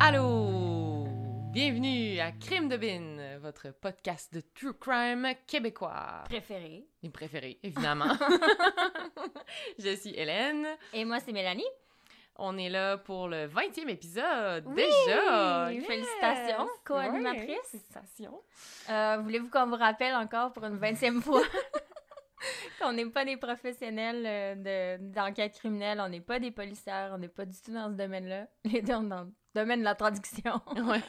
Allô! Bienvenue à Crime de Bin, votre podcast de true crime québécois. préféré. Mes préférés, évidemment. Je suis Hélène. Et moi, c'est Mélanie. On est là pour le 20e épisode. Oui! Déjà! Yes! Félicitations, co-animatrice. Ouais, Félicitations. Euh, Voulez-vous qu'on vous rappelle encore pour une 20e fois? Qu'on n'est pas des professionnels euh, de- d'enquête criminelle, on n'est pas des policières, on n'est pas du tout dans ce domaine-là. Les deux, on est dans domaine de la traduction. Ouais.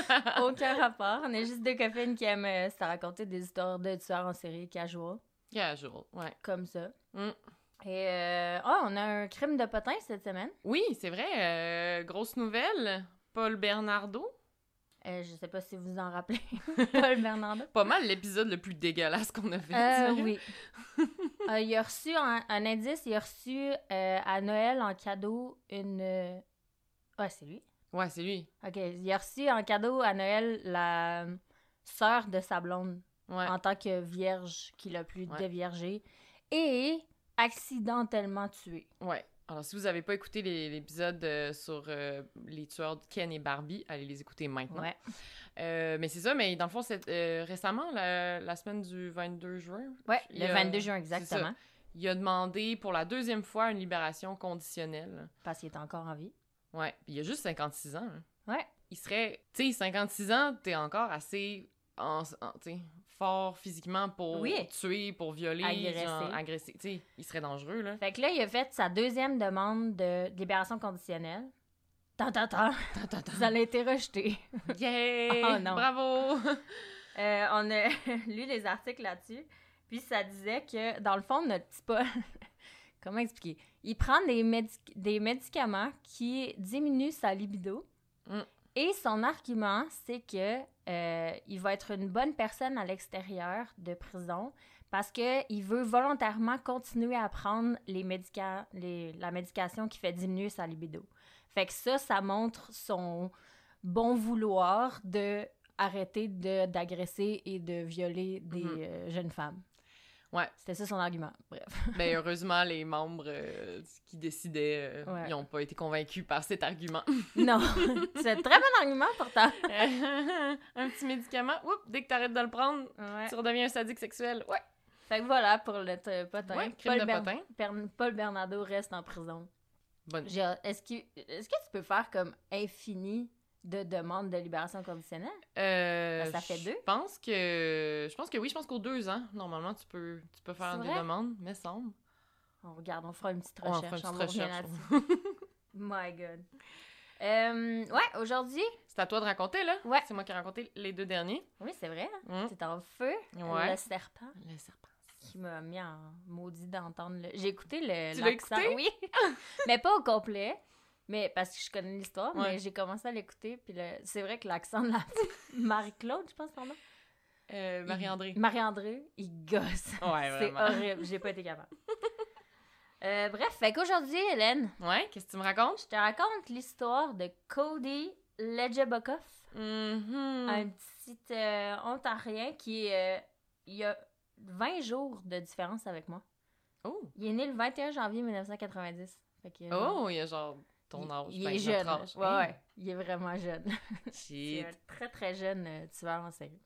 Aucun rapport. On est juste deux copines qui aiment euh, se raconter des histoires de tueurs en série casual, Casual, ouais. comme ça. Mm. Et euh, oh, on a un crime de potin cette semaine. Oui, c'est vrai. euh, grosse nouvelle. Paul Bernardo. Euh, je sais pas si vous vous en rappelez. Paul Bernardo. Pas mal l'épisode le plus dégueulasse qu'on a fait. Oui. Il a reçu un, un indice, il a reçu à Noël en cadeau une. Ouais, c'est lui. Ouais, c'est lui. Ok, il a reçu en cadeau à Noël la sœur de sa blonde Ouais. en tant que vierge qu'il a pu Ouais. dévierger et accidentellement tué. Ouais. Alors, si vous n'avez pas écouté l'épisode euh, sur euh, les tueurs de Ken et Barbie, allez les écouter maintenant. Ouais. Euh, mais c'est ça, mais dans le fond, c'est récemment, la, la semaine du 22 juin, il le a- 22 juin exactement. il a demandé pour la deuxième fois une libération conditionnelle. Parce qu'il est encore en vie. Ouais. Puis il a juste 56 ans. hein. Ouais. Il serait, tu sais, 56 ans, t'es encore assez en, en- fort physiquement pour Oui. tuer, pour violer, Agresser. genre, agresser. Tu sais, il serait dangereux, là. Fait que là, il a fait sa deuxième demande de libération conditionnelle. Tant, tant, tant. Ça a été rejeté. Yeah! Oh, non. Bravo! Euh, on a lu les articles là-dessus. Puis ça disait que, dans le fond, notre petit Paul. Comment expliquer? Il prend des, médic- des médicaments qui diminuent sa libido. Mm. Et son argument, c'est que euh, il va être une bonne personne à l'extérieur de prison parce qu'il veut volontairement continuer à prendre les médica- les- la médication qui fait diminuer sa libido. Fait que ça, ça montre son bon vouloir de arrêter d'agresser et de violer des Mhm. euh, jeunes femmes. Ouais. C'était ça son argument. Bref. Ben, heureusement, les membres euh, qui décidaient, euh, Ouais. ils n'ont pas été convaincus par cet argument. non, c'est un très bon argument pourtant. un petit médicament, oups, dès que t'arrêtes de le prendre, Ouais. tu redeviens un sadique sexuel. Ouais. Fait que voilà pour le t- potin. Ouais, crime de Ber- potin. Paul Bernardo reste en prison. Bonne. Est-ce que, est que tu peux faire comme infini de demandes de libération conditionnelle? Euh, Ben, ça fait deux? Je pense que, je pense que oui, je pense qu'aux deux ans, normalement, tu peux, tu peux faire des demandes, mais semble. On regarde, on fera une petite On recherche. fera une on petite recherche. là-dessus. My God. Euh, ouais, aujourd'hui, C'est à toi de raconter, là. Ouais. C'est moi qui ai raconté les deux derniers. oui, c'est vrai, hein, Hum. c'est en feu, Ouais. le serpent. Le serpent. qui m'a mis en maudit d'entendre. Le... J'ai écouté le. Tu l'as écouté? Oui. mais pas au complet. Mais parce que je connais l'histoire, Ouais. mais j'ai commencé à l'écouter. Puis le... c'est vrai que l'accent de la Marie-Claude, je pense nom. Euh, Marie-André. Marie-André, il gosse. Ouais, c'est horrible. J'ai pas été capable. Euh, bref, fait qu'aujourd'hui, Hélène, Ouais, qu'est-ce que tu me racontes? je te raconte l'histoire de Cody Lejebakoff, Mhm. un petit euh, Ontarien qui est. euh, il y a 20 jours de différence avec moi. Oh! Il est né le 21 janvier 1990. Fait que, Oh, il y a genre ton il, âge. il ben, est jeune. âge. Ouais, ouais. Il est vraiment jeune. C'est Shit. un très, très jeune euh, tueur en série.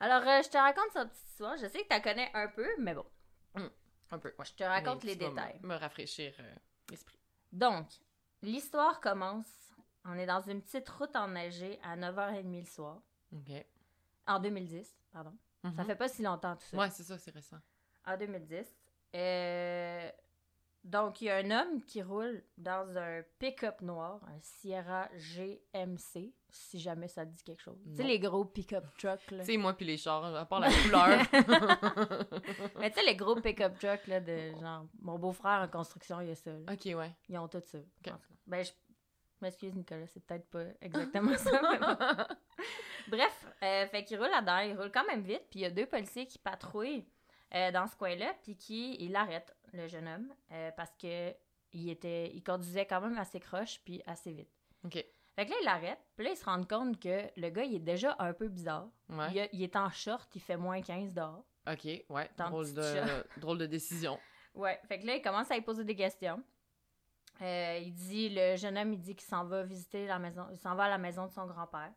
Alors, euh, je te raconte sa petite histoire. Je sais que tu la connais un peu, mais bon. Un peu, ouais. Je te raconte Mais les tu vas me- détails. Me, rafraîchir euh, l'esprit. Donc, l'histoire commence. On est dans une petite route enneigée à 9h30 le soir. OK. En 2010, pardon. Ça Mhm. fait pas si longtemps tout ça. Ouais, c'est ça, c'est récent. En 2010. Euh, Donc, il y a un homme qui roule dans un pick-up noir, un Sierra GMC, si jamais ça te dit quelque chose. Tu sais, les gros pick-up trucks, là. Tu sais, moi puis les chars, à part la couleur. Mais tu sais, les gros pick-up trucks, là, de genre, mon beau-frère en construction, il y a ça. là. ok, ouais. Ils ont tout ça. Ok. En tout cas. Ben, je m'excuse, Nicolas, c'est peut-être pas exactement ça. mais. Bref, euh, fait qu'il roule là-dedans, il roule quand même vite, puis il y a deux policiers qui patrouillent euh, dans ce coin-là, puis qui il arrête le jeune homme euh, parce que il était, il conduisait quand même assez croche puis assez vite. ok. Fait que là, il l'arrête, puis là, il se rend compte que le gars, il est déjà un peu bizarre. Ouais. Il, a- il est en short, il fait moins 15 dehors. Ok, ouais. De, drôle de décision. Ouais, fait que là, il commence à lui poser des questions. Euh, il dit, le jeune homme, il dit qu'il s'en va visiter la maison, il s'en va à la maison de son grand-père.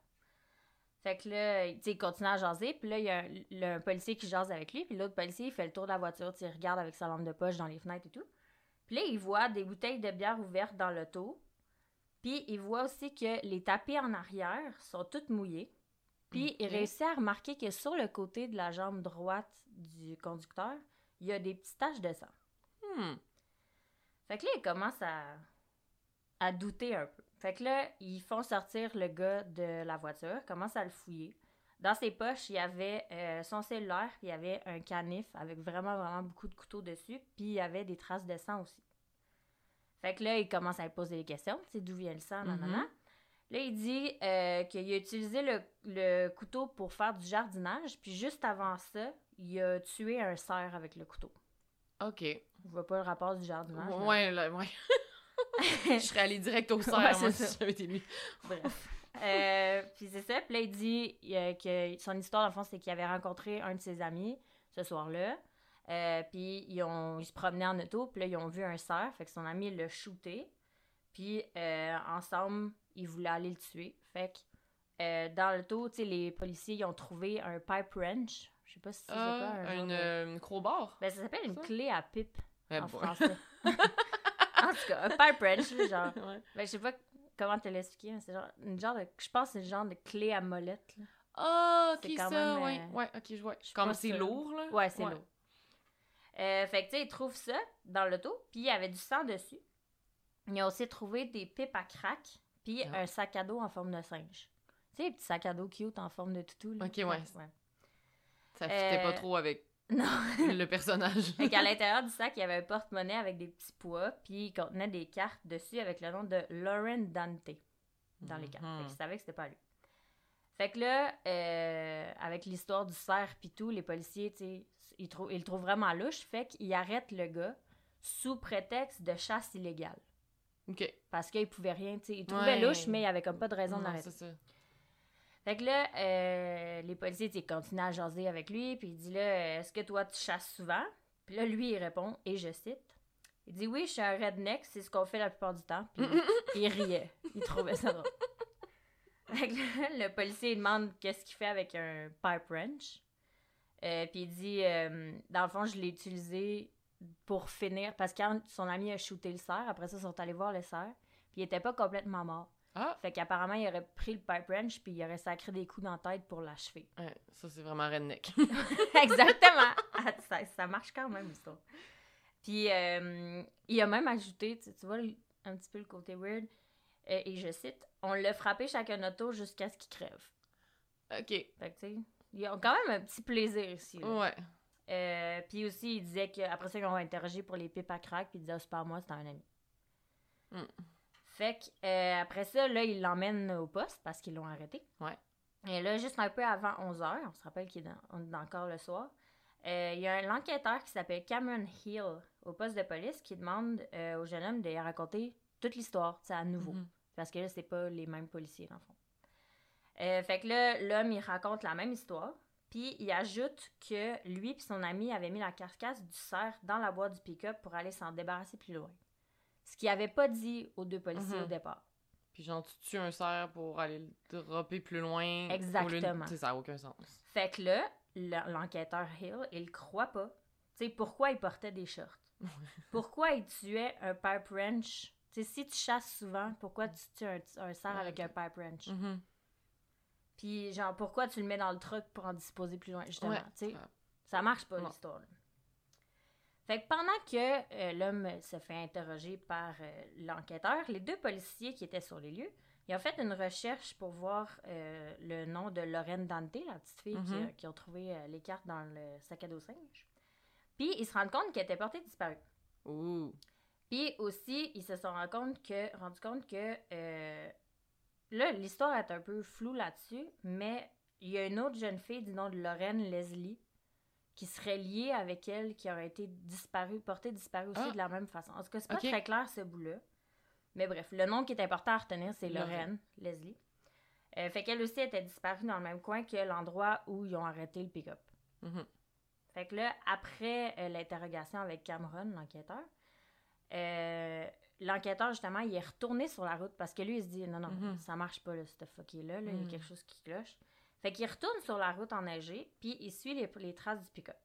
Fait que là, il, tu sais, il continue à jaser, puis là, il y a un, le- un policier qui jase avec lui, puis l'autre policier, il fait le tour de la voiture, il regarde avec sa lampe de poche dans les fenêtres et tout. Puis là, il voit des bouteilles de bière ouvertes dans l'auto, puis il voit aussi que les tapis en arrière sont toutes mouillés. Puis il réussit à remarquer que sur le côté de la jambe droite du conducteur, il y a des petites taches de sang. Hmm. Fait que là, il commence à, à douter un peu. Fait que là, ils font sortir le gars de la voiture, commencent à le fouiller. Dans ses poches, il y avait euh, son cellulaire, puis il y avait un canif avec vraiment, vraiment beaucoup de couteaux dessus, puis il y avait des traces de sang aussi. Fait que là, il commence à lui poser des questions, tu sais, d'où vient le sang, nanana. Mhm. Là, il dit euh, qu'il a utilisé le, le couteau pour faire du jardinage, puis juste avant ça, il a tué un cerf avec le couteau. Ok. Je vois pas le rapport du jardinage. Ouais, là, ouais. Je serais allée direct au cerf, Ouais, si j'avais été lui. Bref. Euh, puis c'est ça. Puis là, il dit euh, que son histoire, dans le fond, c'est qu'il avait rencontré un de ses amis ce soir-là. Euh, puis ils, ont, ils se promenaient en auto. Puis là, ils ont vu un cerf. Fait que son ami l'a shooté. Puis euh, ensemble, ils voulaient aller le tuer. Fait que dans l'auto, tu sais, les policiers, ils ont trouvé un pipe wrench. Je sais pas si c'est quoi. Un une, de- une crowbar. Ben, ça s'appelle une clé à pipe Eh en boy. français. en tout cas, là, genre. Ouais. Ben, je sais pas comment te l'expliquer, mais c'est genre, une genre de, je pense que c'est le genre de clé à molette, là. Ah, C'est ok, ça, même, ouais. euh, Ouais, ok, je vois. Comme c'est lourd, là. Ouais, c'est lourd. Euh, fait que, tu sais, ils trouvent ça dans l'auto, puis il y avait du sang dessus. Ils ont aussi trouvé des pipes à crack, puis Ah. un sac à dos en forme de singe. Tu sais, les petits sacs à dos cute en forme de toutou, là. Ok, ouais. ouais. Ça fitait Euh, pas trop avec Non. le personnage. Fait qu'à l'intérieur du sac, il y avait un porte-monnaie avec des petits pois, puis il contenait des cartes dessus avec le nom de Lauren Dante dans les cartes. Fait Mhm. qu'il savait que c'était pas lui. Fait que là, euh, avec l'histoire du cerf puis tout, les policiers, tu sais, ils, trou- ils le trouvent vraiment louche. Fait qu'ils arrêtent le gars sous prétexte de chasse illégale. Ok. Parce qu'ils pouvaient rien, tu sais. Ils trouvaient Ouais. louche, mais il y avait comme pas de raison de Non, l'arrêter. c'est ça. Fait que là, euh, les policiers, continuent à jaser avec lui, puis il dit là, est-ce que toi, tu chasses souvent? Puis là, lui, il répond, et je cite, il dit oui, je suis un redneck, c'est ce qu'on fait la plupart du temps. Puis il riait. Il trouvait ça drôle. Fait que là, le policier il demande qu'est-ce qu'il fait avec un pipe wrench. Euh, puis il dit, euh, dans le fond, je l'ai utilisé pour finir, parce que quand son ami a shooté le cerf, après ça, ils sont allés voir le cerf, puis il était pas complètement mort. Ah, Fait qu'apparemment, il aurait pris le pipe wrench puis il aurait sacré des coups dans la tête pour l'achever. ouais, ça c'est vraiment redneck. Exactement! Ah, ça, ça marche quand même, l'histoire. Puis, euh, il a même ajouté, tu, tu vois, un petit peu le côté weird, euh, et je cite, « On l'a frappé chacun auto jusqu'à ce qu'il crève. ok. » Fait que, tu sais, ils ont quand même un petit plaisir ici. là. Ouais. Euh, puis aussi, il disait qu'après ça, ils ont interrogé pour les pipes à crack, puis il disait, Ah, c'est pas à moi, c'est à un ami. Hmm. Fait que, euh, après ça, là, ils l'emmènent au poste parce qu'ils l'ont arrêté. Ouais. Et là, juste un peu avant 11h, on se rappelle qu'il est encore le soir, euh, il y a un enquêteur qui s'appelle Cameron Hill au poste de police qui demande euh, au jeune homme de raconter toute l'histoire, à nouveau. Mhm. Parce que là, c'est pas les mêmes policiers, dans le fond. Euh, fait que là, l'homme, il raconte la même histoire. Puis il ajoute que lui et son ami avaient mis la carcasse du cerf dans la boîte du pick-up pour aller s'en débarrasser plus loin. Ce qu'il avait pas dit aux deux policiers Mhm. au départ. Puis genre, tu tues un cerf pour aller le dropper plus loin. Exactement. Tu sais, ça n'a aucun sens. Fait que là, le- l'enquêteur Hill, il croit pas. Tu sais, pourquoi il portait des shorts? pourquoi il tuait un pipe wrench? Tu sais, si tu chasses souvent, pourquoi tu tues un, un cerf Ouais, avec un pipe wrench? Mhm. Puis, genre, pourquoi tu le mets dans le truck pour en disposer plus loin, justement, Ouais. tu sais? Ça marche pas, l'histoire. Fait que pendant que euh, l'homme se fait interroger par euh, l'enquêteur, les deux policiers qui étaient sur les lieux, ils ont fait une recherche pour voir euh, le nom de Lorraine Dante, la petite fille qui, Mhm. a- qui ont trouvé les cartes dans le sac à dos singe. Puis ils se rendent compte qu'elle était portée disparue. Ouh. Puis aussi, ils se sont rendu compte que, rendu compte que là, l'histoire est un peu floue là-dessus, mais il y a une autre jeune fille du nom de Lorraine Leslie qui serait liée avec elle, qui aurait été disparue, portée disparue aussi Ah. de la même façon. En tout cas, c'est pas très clair ce bout-là. Mais bref, le nom qui est important à retenir, c'est Lorraine. Leslie. Euh, fait qu'elle aussi était disparue dans le même coin que l'endroit où ils ont arrêté le pick-up. Mhm. Fait que là, après euh, l'interrogation avec Cameron, l'enquêteur, euh, l'enquêteur, justement, il est retourné sur la route parce que lui, il se dit non, non, Mhm. ça marche pas, là, ce fucké-là, là, il y a quelque chose qui cloche. Fait qu'il retourne sur la route enneigée, puis il suit les, les traces du pick-up.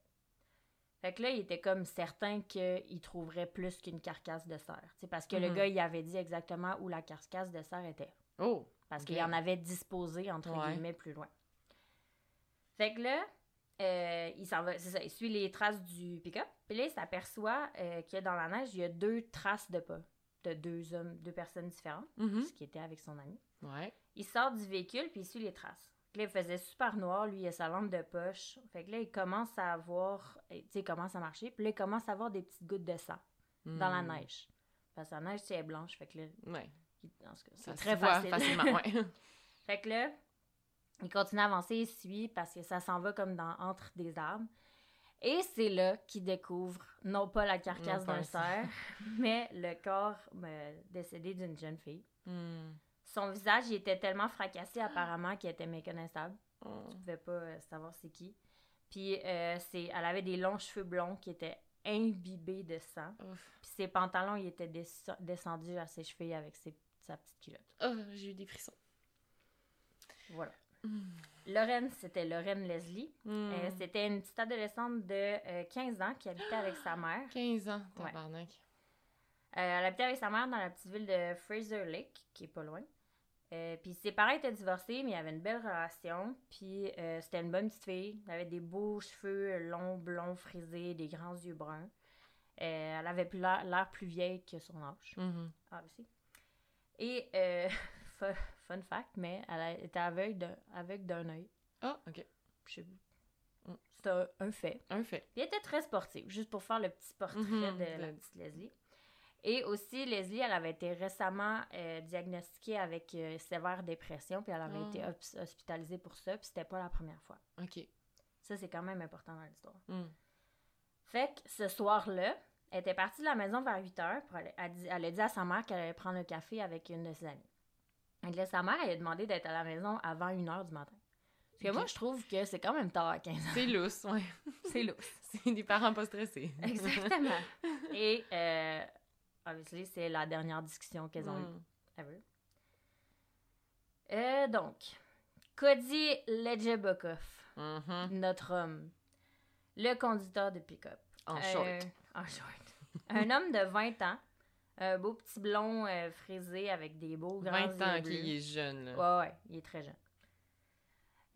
Fait que là, il était comme certain qu'il trouverait plus qu'une carcasse de cerf. Tu sais, parce que le Mhm. gars, il avait dit exactement où la carcasse de cerf était. Oh. Parce qu'il en avait disposé, entre Ouais. guillemets, plus loin. Fait que là, euh, il s'en va, c'est ça, il suit les traces du pick-up. Puis là, il s'aperçoit euh, que dans la neige, il y a deux traces de pas de deux hommes, deux personnes différentes, Mhm. ce qui était avec son ami. Ouais. Il sort du véhicule, puis il suit les traces. Puis là, il faisait super noir, lui, il a sa lampe de poche. Fait que là, il commence à voir, tu sais, il commence à marcher, puis là, il commence à voir des petites gouttes de sang dans la Hmm. neige. Parce que la neige, tu sais, elle est blanche, fait que là, Ouais. c'est très facile. facilement, ouais. Fait que là, il continue à avancer, il suit parce que ça s'en va comme dans entre des arbres. Et c'est là qu'il découvre non pas la carcasse d'un un cerf, mais le corps euh, décédé d'une jeune fille. Hmm. Son visage il était tellement fracassé apparemment qu'il était méconnaissable. Oh. Tu pouvais pas euh, savoir c'est qui. Puis euh, c'est, elle avait des longs cheveux blonds qui étaient imbibés de sang. Ouf. Puis ses pantalons ils étaient descendus descendus à ses chevilles avec ses- sa petite culotte. Oh, j'ai eu des frissons. Voilà. Hmm. Lorraine, c'était Lorraine Leslie. Hmm. Euh, c'était une petite adolescente de euh, 15 ans qui habitait avec sa mère. 15 ans, Ouais. tabarnak. Euh, elle habitait avec sa mère dans la petite ville de Fraser Lake, qui est pas loin. Euh, puis ses parents étaient divorcés, mais ils avaient une belle relation. Puis euh, c'était une bonne petite fille. Elle avait des beaux cheveux longs, blonds, frisés, des grands yeux bruns. Euh, elle avait plus l'air plus vieille que son âge. Mhm. Ah, aussi. Et, euh, fu- fun fact, mais elle était aveugle d'un œil. Ah, ok. Je sais- Mm. C'est un, un fait. Un fait. Puis elle était très sportive, juste pour faire le petit portrait Mhm, de la petite Leslie. Et aussi, Leslie, elle avait été récemment euh, diagnostiquée avec euh, sévère dépression, puis elle avait Ah. été hos- hospitalisée pour ça, puis c'était pas la première fois. Ok. Ça, c'est quand même important dans l'histoire. Hmm. Fait que ce soir-là, elle était partie de la maison vers 8 heures, pour aller- elle, a dit à sa mère qu'elle allait prendre un café avec une de ses amies. Là, sa mère, elle a demandé d'être à la maison avant 1 heure du matin. Parce que moi, je trouve que c'est quand même tard à 15 ans. C'est lousse, ouais. C'est lousse. C'est des parents pas stressés. Exactement. Et, euh, obviously, c'est la dernière discussion qu'elles ont eue. Hmm. ever. Euh, donc, Cody Ledjebokov, Mhm. notre homme, le conducteur de pick-up. En Euh, short. En short. un homme de 20 ans, un beau petit blond euh, frisé avec des beaux grands 20 ans, il est jeune, là. Ouais, ouais, il est très jeune.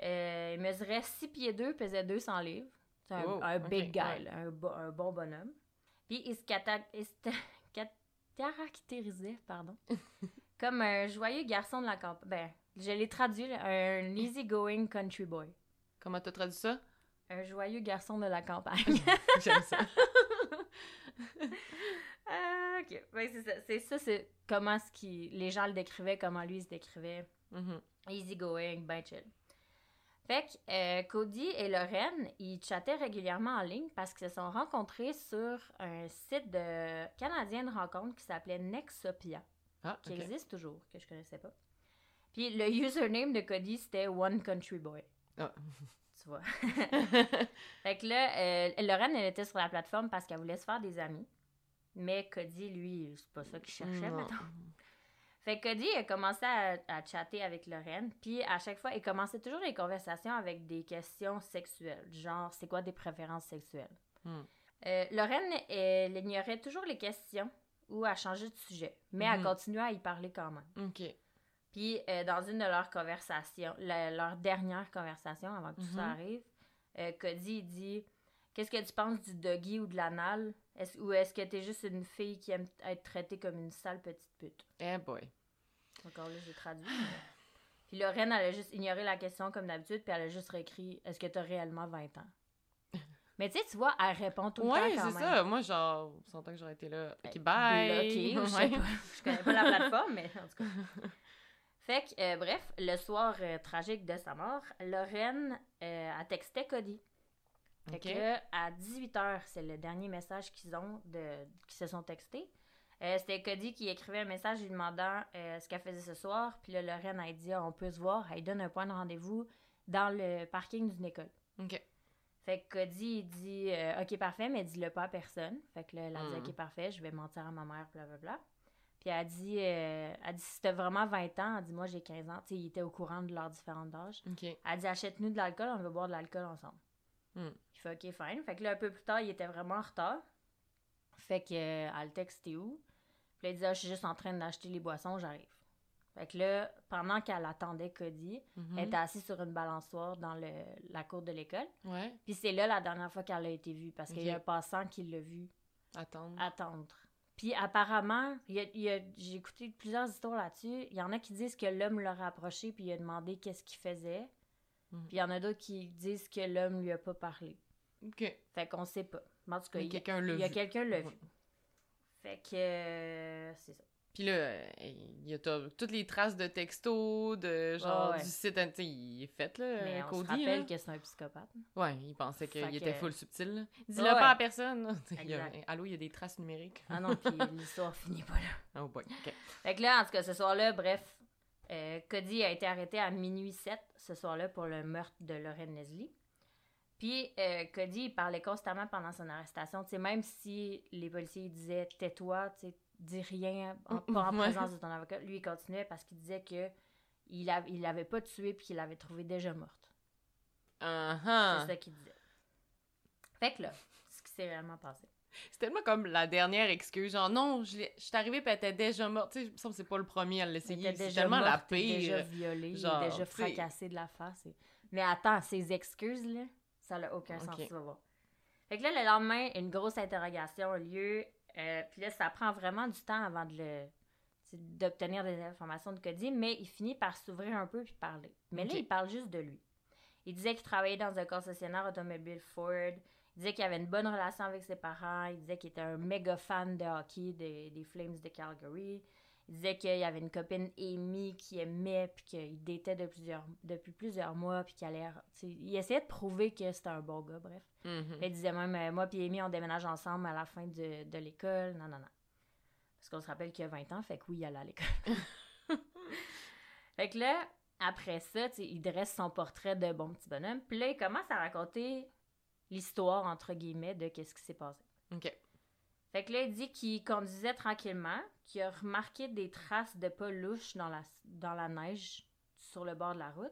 Euh, il mesurait 6 pieds 2, pesait 200 livres. C'est un, un big guy, ouais. là, un, bo- un bon bonhomme. Puis il se cata- il se caractérisait pardon, comme un joyeux garçon de la campagne. Ben, je l'ai traduit, là, un easy-going country boy. Comment t'as traduit ça? Un joyeux garçon de la campagne. J'aime ça. ah, ok. Ben, c'est ça. C'est ça, c'est comment ce qui, les gens le décrivaient, comment lui il se décrivait. Mhm. Easy going, ben chill. Fait que euh, Cody et Lorraine, ils chattaient régulièrement en ligne parce qu'ils se sont rencontrés sur un site de canadien de rencontre qui s'appelait Nexopia, Ah, qui existe toujours, que je connaissais pas. Puis le username de Cody, c'était One Country Boy. Ah. Tu vois. fait que là, euh, Lorraine, elle était sur la plateforme parce qu'elle voulait se faire des amis. Mais Cody, lui, c'est pas ça qu'il cherchait, Non. mettons. Fait que Cody a commencé à, à chatter avec Lorraine, puis à chaque fois, il commençait toujours les conversations avec des questions sexuelles, genre c'est quoi tes préférences sexuelles? Hmm. Euh, Lorraine, elle ignorait toujours les questions ou elle changeait de sujet, mais elle Mhm. continuait à y parler quand même. Ok. Puis euh, dans une de leurs conversations, la- leur dernière conversation avant que tout ça Mhm. arrive, euh, Cody il dit Qu'est-ce que tu penses du doggy ou de l'anal Est-ce- ou est-ce que t'es juste une fille qui aime être traitée comme une sale petite pute? Eh boy. Encore là, j'ai traduit. mais- Puis Lorraine, elle a juste ignoré la question comme d'habitude, puis elle a juste réécrit Est-ce que t'as réellement 20 ans? Mais tu sais, tu vois, elle répond tout le Ouais, temps quand c'est ça. Moi, genre, on que j'aurais été là. Ok, Euh, bye. bloqué, ou je sais Ouais. pas. Je connais pas la plateforme, mais en tout cas. Fait que, euh, bref, le soir euh, tragique de sa mort, Lorraine euh, a texté Cody. Fait Ok. que là, à 18h, c'est le dernier message qu'ils ont, de, qui se sont textés. Euh, C'était Cody qui écrivait un message lui demandant euh, ce qu'elle faisait ce soir. Puis là, Lorraine a dit on peut se voir. Elle donne un point de rendez-vous dans le parking d'une école. Ok. Fait que Cody, il dit euh, Ok, parfait, mais dis-le pas à personne. Fait que là, elle a dit Hmm. Ok, parfait, je vais mentir à ma mère, blablabla. Puis elle a dit, elle dit Si t'as vraiment 20 ans, elle dit Moi, j'ai 15 ans. Tu sais, ils étaient au courant de leurs différents âges. Ok. Elle a dit Achète-nous de l'alcool, on veut boire de l'alcool ensemble. Hmm. Il fait OK, fine. Fait que là, un peu plus tard, il était vraiment en retard. Fait que, euh, elle le texte T'es où? Puis là, il dit Ah, Je suis juste en train d'acheter les boissons, j'arrive. Fait que là, pendant qu'elle attendait Cody, elle était assise sur une balançoire dans le, la cour de l'école. Ouais. Puis c'est là la dernière fois qu'elle a été vue, parce qu'il y a un passant qui l'a vue Attendre. attendre. Puis apparemment, j'ai écouté plusieurs histoires là-dessus. Il y en a qui disent que l'homme l'a rapproché puis il a demandé qu'est-ce qu'il faisait. Mhm. Puis il y en a d'autres qui disent que l'homme lui a pas parlé. Ok. Fait qu'on sait pas. Mais en tout cas, il y a, quelqu'un l'a vu. Ouais. Fait que euh, c'est ça. Puis là, il y a toutes les traces de textos, de genre Ouais, ouais. du site, tu sais, il est fait, là, Mais on Cody. se rappelle là. que c'est un psychopathe. Ouais, il pensait qu'il était full subtil. Dis-le Ouais, pas à personne. Il a-. Allô, il y a des traces numériques. Ah non, puis l'histoire finit pas là. Oh boy, ok. Fait que là, en tout cas, ce soir-là, bref, euh, Cody a été arrêté à minuit 7 ce soir-là pour le meurtre de Lorraine Leslie. Puis euh, Cody, il parlait constamment pendant son arrestation. Tu sais, même si les policiers disaient tais-toi, tu sais, dis rien, en, pas en présence de ton avocat, lui, il continuait parce qu'il disait que il, av- il l'avait pas tué puis qu'il l'avait trouvée déjà morte. Uh-huh. C'est ça qu'il disait. Fait que là, ce qui s'est réellement passé. C'est tellement comme la dernière excuse, genre non, je je suis arrivée puis elle était déjà morte. Tu sais, me semble c'est pas le premier à l'essayer. C'est tellement la morte, était déjà pire. violé, genre, déjà tu sais. fracassé de la face. et- Mais attends, ces excuses, là, ça n'a aucun sens, tu vas voir. Fait que là, le lendemain, une grosse interrogation a lieu. euh, Puis là, ça prend vraiment du temps avant de le d'obtenir des informations de Cody, mais il finit par s'ouvrir un peu puis parler. Mais là, il parle juste de lui. Il disait qu'il travaillait dans un concessionnaire automobile Ford. Il disait qu'il avait une bonne relation avec ses parents. Il disait qu'il était un méga fan de hockey des, des Flames de Calgary. Il disait qu'il y avait une copine Amy qui aimait puis qu'il de plusieurs, depuis plusieurs mois puis qu'il allait... Il essayait de prouver que c'était un bon gars, bref. Il disait même, euh, moi puis Amy, on déménage ensemble à la fin de, de l'école. Non, non, non. Parce qu'on se rappelle qu'il a 20 ans, fait que oui, il allait à l'école. fait que là, après ça, il dresse son portrait de bon petit bonhomme. Puis là, il commence à raconter l'histoire, entre guillemets, de qu'est-ce qui s'est passé. Ok. Fait que là, il dit qu'il conduisait tranquillement, qu'il a remarqué des traces de pas louches dans la, dans la neige sur le bord de la route.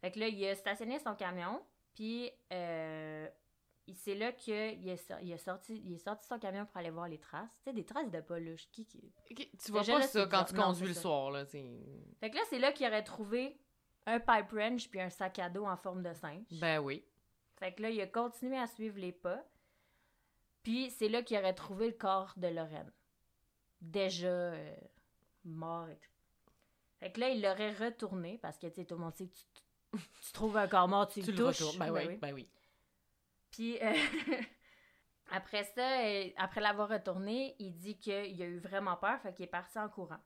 Fait que là, il a stationné son camion, puis euh, c'est là qu'il est, so- il est sorti, il est sorti son camion pour aller voir les traces. Tu sais, des traces de pas louches. Qui, Tu vois Déjà, pas là, ça quand tu conduis le ça. soir, là, Fait que là, c'est là qu'il aurait trouvé un pipe wrench puis un sac à dos en forme de singe. Ben oui. Fait que là, il a continué à suivre les pas. Puis c'est là qu'il aurait trouvé le corps de Lorraine. Déjà euh, mort et tout. Fait que là, il l'aurait retourné parce que, tu sais, tout le monde sait que tu, tu trouves un corps mort, tu, Tu le le touches. Ben, Ben oui, ben oui. Puis euh, après ça, euh, après l'avoir retourné, il dit qu'il a eu vraiment peur, fait qu'il est parti en courant.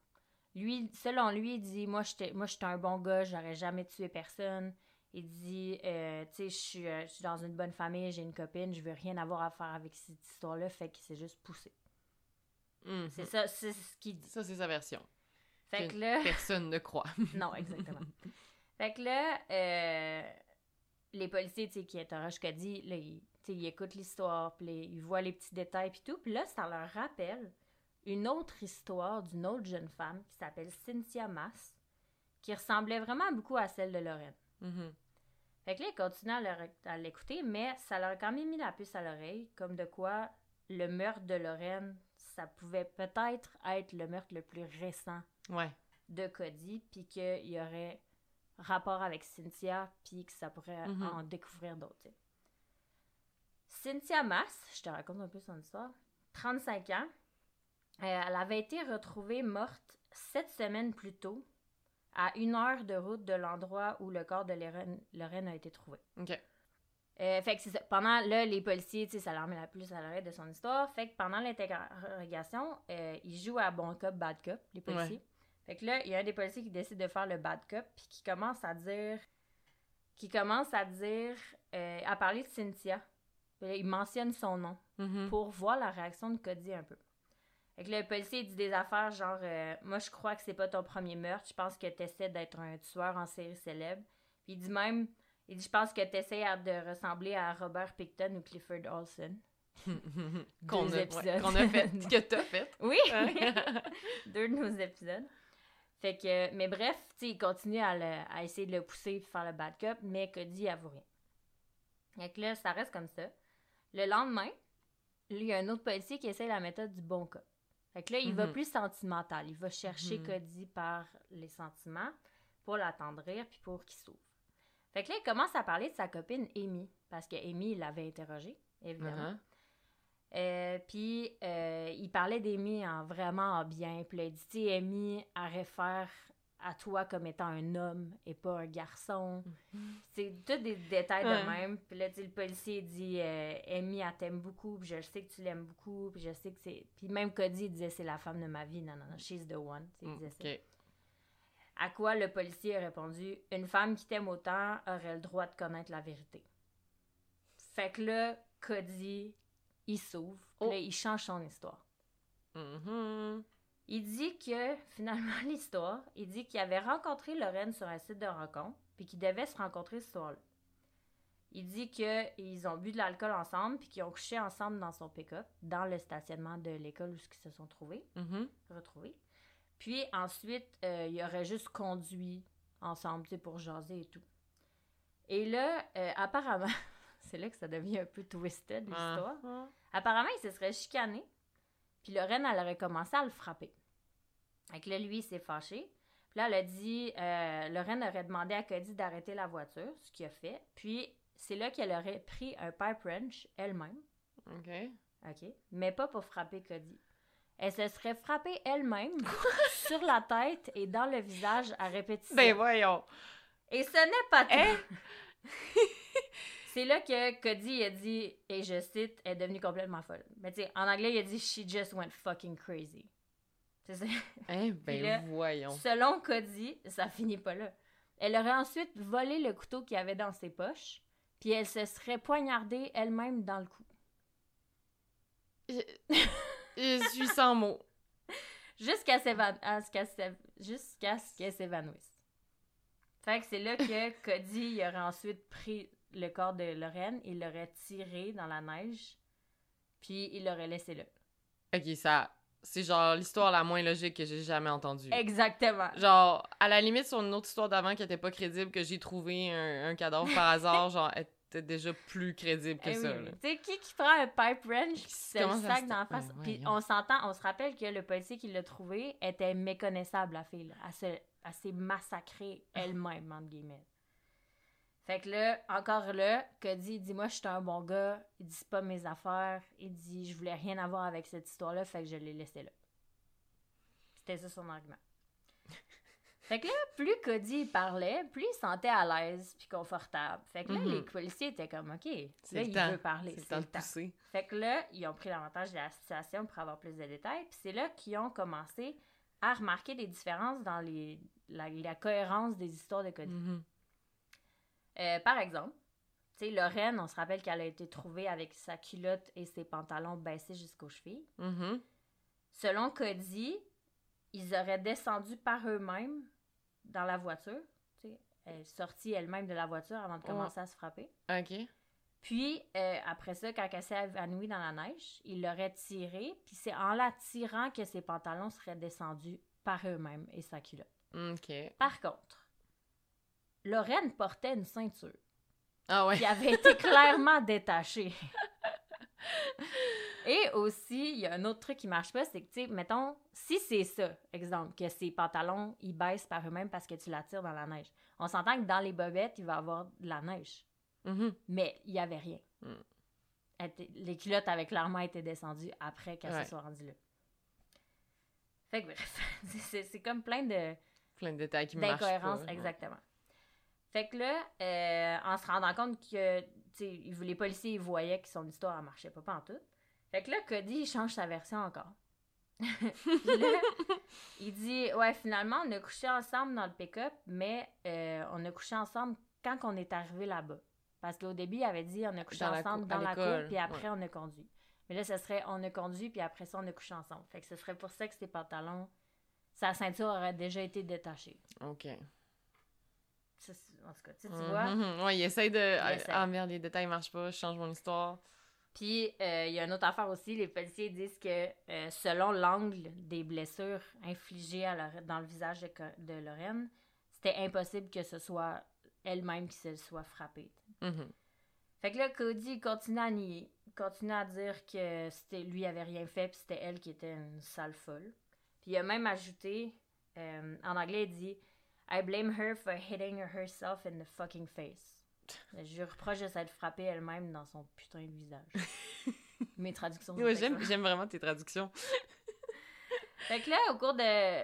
Lui, selon lui, il dit Moi, j'étais moi, j'étais un bon gars, j'aurais jamais tué personne. Il dit euh, Tu sais, je suis, euh, je suis dans une bonne famille, j'ai une copine, je veux rien avoir à faire avec cette histoire-là, fait qu'il s'est juste poussé. Mhm. C'est ça, c'est ce qu'il dit. Ça, c'est sa version. Fait Que que là. Personne ne croit. Non, exactement. fait que là, euh, les policiers, tu sais, qui interrogent Cody, là, ils, écoutent l'histoire, puis ils voient les petits détails, puis tout. Puis là, ça leur rappelle une autre histoire d'une autre jeune femme qui s'appelle Cynthia Mass, qui ressemblait vraiment beaucoup à celle de Lorraine. Mhm. Fait que là, ils continuent à l'écouter, mais ça leur a quand même mis la puce à l'oreille, comme de quoi le meurtre de Lorraine, ça pouvait peut-être être le meurtre le plus récent Ouais. de Cody, puis qu'il y aurait rapport avec Cynthia, puis que ça pourrait en découvrir d'autres. Cynthia Mass, je te raconte un peu son histoire. 35 ans. Euh, elle avait été retrouvée morte sept semaines plus tôt, à une heure de route de l'endroit où le corps de Lorraine, Lorraine a été trouvé. OK. Euh, fait que c'est ça. Pendant, là, les policiers, tu sais, ça leur met la plus à l'arrêt de son histoire. Fait que pendant l'interrogation, euh, ils jouent à bon cop, bad cop, les policiers. Fait que là, il y a un des policiers qui décide de faire le bad cop, puis qui commence à dire... qui commence à dire... euh, à parler de Cynthia. Là, il mentionne son nom Mhm. pour voir la réaction de Cody un peu. Fait que le policier dit des affaires genre euh, Moi, je crois que c'est pas ton premier meurtre. Je pense que tu essaies d'être un tueur en série célèbre. Puis il dit même Il dit Je pense que tu essaies de ressembler à Robert Picton ou Clifford Olson. Qu'on a, ouais, qu'on a fait, que t'as fait. Oui Deux de nos épisodes. Fait que, mais bref, tu il continue à, le- à essayer de le pousser et faire le bad cop, mais Cody avoue rien. Fait que là, ça reste comme ça. Le lendemain, il y a un autre policier qui essaie la méthode du bon cop. Fait que là, il va Mhm. plus sentimental. Il va chercher Mhm. Cody par les sentiments pour l'attendrir puis pour qu'il s'ouvre. Fait que là, il commence à parler de sa copine Amy, parce que Amy l'avait interrogée, évidemment. Mhm. Euh, puis euh, il parlait d'Amy en vraiment en bien. Puis là, il dit, Amy, elle réfère à toi comme étant un homme et pas un garçon. C'est tous des détails Ouais. de même. Puis là, le policier dit, euh, Amy, elle t'aime beaucoup, puis je sais que tu l'aimes beaucoup, puis je sais que c'est... Puis même Cody, il disait, c'est la femme de ma vie. Non, non, non, she's the one. Il disait ça. OK. À quoi le policier a répondu Une femme qui t'aime autant aurait le droit de connaître la vérité. Fait que là, Cody, il s'ouvre, Oh. là, il change son histoire. Mhm. Il dit que, finalement, l'histoire, il dit qu'il avait rencontré Lorraine sur un site de rencontre, puis qu'ils devaient se rencontrer ce soir-là. Il dit qu'ils ont bu de l'alcool ensemble, puis qu'ils ont couché ensemble dans son pick-up, dans le stationnement de l'école où ils se sont trouvés Mhm. retrouvés. Puis ensuite, euh, il aurait juste conduit ensemble, tu sais, pour jaser et tout. Et là, euh, apparemment, c'est là que ça devient un peu twisted, l'histoire. Ah. Apparemment, il se serait chicané, puis Lorraine, elle aurait commencé à le frapper. Fait que là, lui, il s'est fâché. Puis là, elle a dit, euh, Lorraine aurait demandé à Cody d'arrêter la voiture, ce qu'il a fait. Puis c'est là qu'elle aurait pris un pipe wrench elle-même. OK. OK. Mais pas pour frapper Cody. Elle se serait frappée elle-même sur la tête et dans le visage à répétition. Ben voyons. Et ce n'est pas tout. Hein? C'est là que Cody a dit, et je cite, elle est devenue complètement folle. Mais tu sais, en anglais, il a dit She just went fucking crazy. C'est ça. Hein? Ben là, voyons. Selon Cody, ça finit pas là. Elle aurait ensuite volé le couteau qu'il y avait dans ses poches, puis elle se serait poignardée elle-même dans le cou. Je suis sans mots. Ce jusqu'à ce qu'elle s'évanouisse. Fait que c'est là que Cody il aurait ensuite pris le corps de Lorraine, il l'aurait tiré dans la neige, puis il l'aurait laissé là. OK, ça... C'est genre l'histoire la moins logique que j'ai jamais entendue. Exactement. Genre, à la limite, sur une autre histoire d'avant qui était pas crédible, que j'ai trouvé un, un cadavre par hasard, genre, elle était déjà plus crédible que Eh ça. Tu sais, qui qui prend un pipe wrench qui se le sac dans la face? Puis on s'entend, on se rappelle que le policier qui l'a trouvé était méconnaissable, la fille. là. Elle, se- elle s'est massacrée elle-même, entre guillemets. Fait que là, encore là, Cody, il dit Moi, je suis un bon gars. Il dit pas mes affaires. Il dit Je voulais rien avoir avec cette histoire-là, fait que je l'ai laissé là. C'était ça son argument. Fait que là, plus Cody parlait, plus il se sentait à l'aise puis confortable. Fait que là, les policiers étaient comme OK, C'est là, le il temps. veut parler. C'est le temps de pousser. Fait que là, ils ont pris l'avantage de la situation pour avoir plus de détails. Puis c'est là qu'ils ont commencé à remarquer des différences dans les, la, la cohérence des histoires de Cody. Mhm. Euh, par exemple, tu sais, Lorraine, on se rappelle qu'elle a été trouvée avec sa culotte et ses pantalons baissés jusqu'aux chevilles. Mhm. Selon Cody, ils auraient descendu par eux-mêmes dans la voiture. tu sais, Elle est sortie elle-même de la voiture avant de commencer à se frapper. OK. Puis, euh, après ça, quand elle s'est évanouie dans la neige, il l'aurait tirée. Puis c'est en la tirant que ses pantalons seraient descendus par eux-mêmes et sa culotte. OK. Par contre, Lorraine portait une ceinture Ah ouais. qui avait été clairement détachée. Et aussi, il y a un autre truc qui marche pas, c'est que, tu sais, mettons, si c'est ça, exemple, que ses pantalons, ils baissent par eux-mêmes parce que tu la tires dans la neige, on s'entend que dans les bobettes, il va y avoir de la neige. Mhm. Mais il y avait rien. Mm. les culottes avaient clairement été descendues après qu'elle Ouais. se soit rendue là. Fait que bref, c'est- comme plein de Plein de détails qui marchent pas. d'incohérences, ouais. Fait que là, euh, en se rendant compte que, les policiers ils voyaient que son histoire ne marchait pas tout. Fait que là, Cody, il change sa version encore. Là, il dit, ouais, finalement, on a couché ensemble dans le pick-up, mais euh, on a couché ensemble quand on est arrivé là-bas. Parce qu'au début, il avait dit, on a couché Dans ensemble dans la cour, puis après, on a conduit. Mais là, ce serait, on a conduit, puis après ça, on a couché ensemble. Fait que ce serait pour ça que ses pantalons, sa ceinture aurait déjà été détachée. OK. Ça, en tout cas, tu sais, tu vois. Mhm. Ouais, il essaye de. ah, essaie. Ah merde, les détails marchent pas, je change mon histoire. Puis, euh, il y a une autre affaire aussi. Les policiers disent que euh, selon l'angle des blessures infligées à dans le visage de, de Lorraine, c'était impossible que ce soit elle-même qui se soit frappée. Mhm. Fait que là, Cody continue à nier. Il continue à dire que c'était lui avait rien fait, puis c'était elle qui était une sale folle. Puis il a même ajouté, euh, en anglais, il dit I blame her for hitting herself in the fucking face. Je reproche de s'être frappée elle-même dans son putain de visage. Mes traductions Ouais, j'aime, j'aime vraiment tes traductions. Fait que là, au cours de,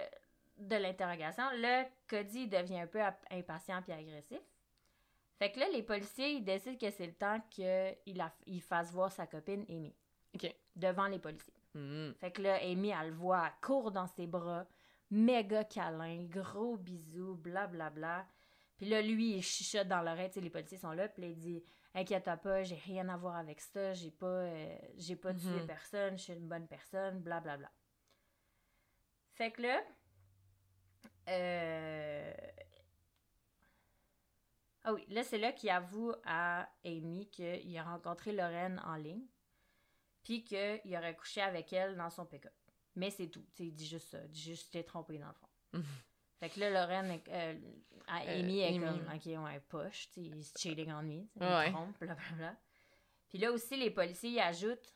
de l'interrogation, là, Cody devient un peu impatient puis agressif. Fait que là, les policiers, ils décident que c'est le temps qu'il a- il fasse voir sa copine Amy. OK. Devant les policiers. Mhm. Fait que là, Amy, elle le voit, elle court dans ses bras, méga câlin, gros bisous, blablabla. Bla, bla. Puis là, lui, il chuchote dans l'oreille, tu sais, les policiers sont là, puis là, il dit Inquiète pas, j'ai rien à voir avec ça, j'ai pas, euh, j'ai pas tué Mhm. personne, je suis une bonne personne, blablabla. Fait que là, euh... Ah oui, là, c'est là qu'il avoue à Amy qu'il a rencontré Lorraine en ligne, puis qu'il aurait couché avec elle dans son pick-up. Mais c'est tout. tu sais, il dit juste ça. Il dit juste t'es trompé dans le fond. Fait que là, Lorraine, est- euh, Euh, Amy est Amy. comme, ok, ouais, push, tu sais, cheating on me, Ouais. trompe, blablabla. Puis là aussi, les policiers y ajoutent,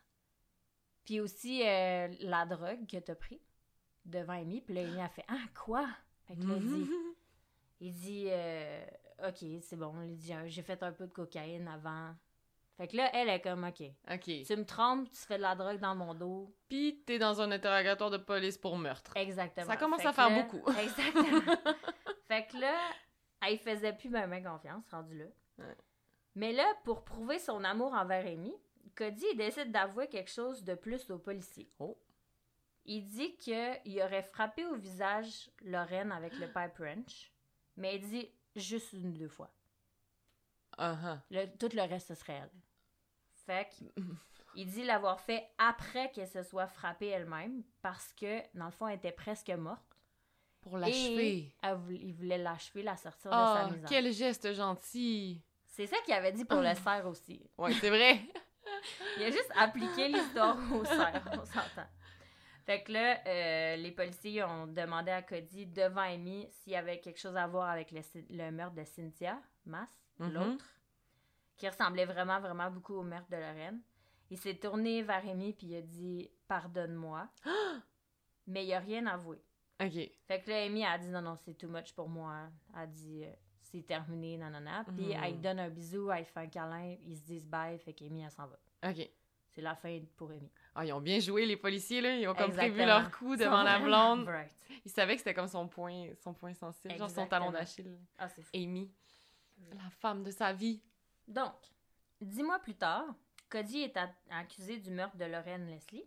puis aussi euh, la drogue que t'as pris devant Amy. Puis là, Amy a fait, ah, quoi? Fait que là, il dit, il dit, ok, c'est bon, il dit, j'ai fait un peu de cocaïne avant. Fait que là, elle est comme, ok, OK. tu me trompes, tu fais de la drogue dans mon dos. Puis t'es dans un interrogatoire de police pour meurtre. Exactement. Ça commence Fait à faire là- beaucoup. Exactement. fait que là, elle faisait plus même confiance, rendu là. Ouais. Mais là, pour prouver son amour envers Amy, Cody décide d'avouer quelque chose de plus aux policiers. Oh. Il dit qu'il aurait frappé au visage Lorraine avec le pipe wrench, mais il dit juste une ou deux fois. Uh-huh. Le- tout le reste, ce serait elle. Fait que, il dit l'avoir fait après qu'elle se soit frappée elle-même, parce que, dans le fond, elle était presque morte. Pour l'achever. Et elle voulait- il voulait l'achever, la sortir de sa Oh, misère. quel geste gentil. C'est ça qu'il avait dit pour le cerf aussi. Ouais, c'est vrai. Il a juste appliqué l'histoire au cerf, on s'entend. Fait que là, euh, les policiers ont demandé à Cody, devant Amy, s'il y avait quelque chose à voir avec le, le meurtre de Cynthia Mass, Mhm. l'autre, qui ressemblait vraiment, vraiment beaucoup au meurtre de Lorraine. Il s'est tourné vers Amy puis il a dit « Pardonne-moi », mais il a rien avoué. OK. Fait que là, Amy a dit non, non, c'est too much pour moi. Elle a dit euh, c'est terminé, nanana. Puis Mhm. elle lui donne un bisou, elle lui fait un câlin, ils se disent bye, fait qu'Amy, elle s'en va. OK. C'est la fin pour Amy. Ah, ils ont bien joué, les policiers, là. Ils ont comme prévu leur coup devant la blonde. bright. Ils savaient que c'était comme son point, son point sensible, genre son talon d'Achille. Ah. Amy, la femme de sa vie. Donc, dix mois plus tard, Cody est accusé du meurtre de Lorraine Leslie,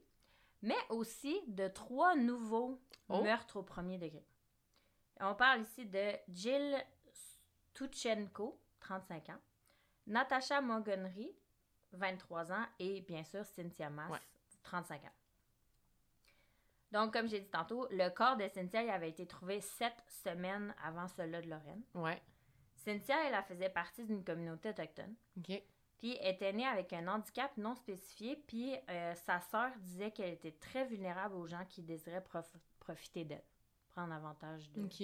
mais aussi de trois nouveaux Oh. meurtres au premier degré. On parle ici de Jill Tuchenko, 35 ans, Natasha Montgomery, 23 ans, et bien sûr Cynthia Mass, Ouais. 35 ans. Donc, comme j'ai dit tantôt, le corps de Cynthia avait été trouvé sept semaines avant celui de Lorraine. Ouais. Cynthia, elle, elle faisait partie d'une communauté autochtone. OK. Puis elle était née avec un handicap non spécifié, puis euh, sa sœur disait qu'elle était très vulnérable aux gens qui désiraient prof- profiter d'elle, prendre avantage d'elle. OK.